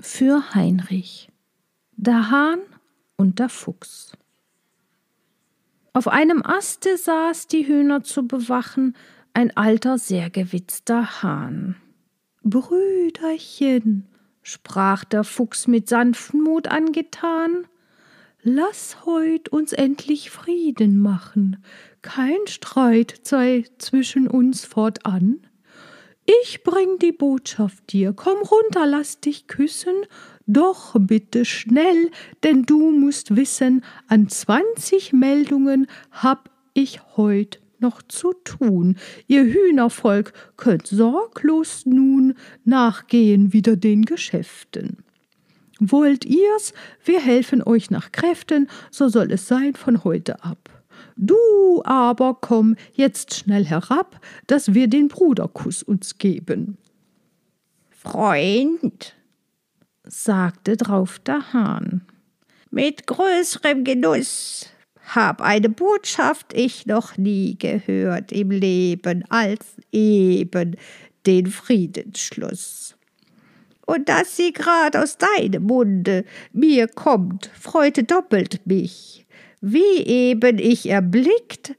für Heinrich. Der Hahn und der Fuchs. Auf einem Aste saß die Hühner zu bewachen ein alter, sehr gewitzter Hahn. Brüderchen, sprach der Fuchs mit Sanftmut angetan, lass heut uns endlich Frieden machen, kein Streit sei zwischen uns fortan. Ich bring die Botschaft dir, komm runter, lass dich küssen, doch bitte schnell, denn du musst wissen, an zwanzig Meldungen hab ich heut noch zu tun. Ihr Hühnervolk könnt sorglos nun nachgehen wieder den Geschäften. Wollt ihr's, wir helfen euch nach Kräften, so soll es sein von heute ab. Du aber komm jetzt schnell herab, dass wir den Bruderkuss uns geben. Freund, sagte drauf der Hahn, mit größerem Genuss hab eine Botschaft ich noch nie gehört im Leben als eben den Friedensschluss. Und dass sie grad aus deinem Munde mir kommt, freute doppelt mich wie eben ich erblickt,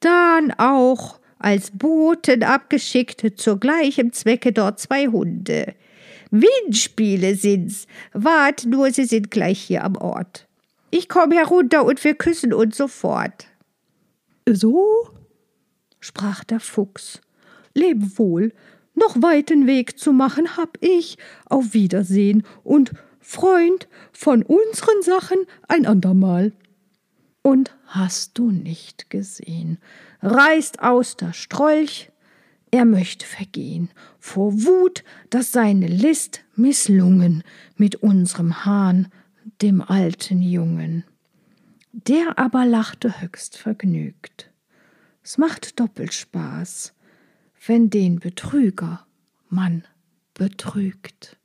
dann auch als Boten abgeschickt, zu gleichem Zwecke dort zwei Hunde. Windspiele sind's, wart nur, sie sind gleich hier am Ort. Ich komm herunter und wir küssen uns sofort. So? sprach der Fuchs. Leb wohl, noch weiten Weg zu machen hab ich. Auf Wiedersehen und Freund von unseren Sachen ein andermal und hast du nicht gesehen, reißt aus der Strolch, er möchte vergehen, vor Wut, dass seine List misslungen mit unserem Hahn, dem alten Jungen. Der aber lachte höchst vergnügt. Es macht doppelt Spaß, wenn den Betrüger man betrügt.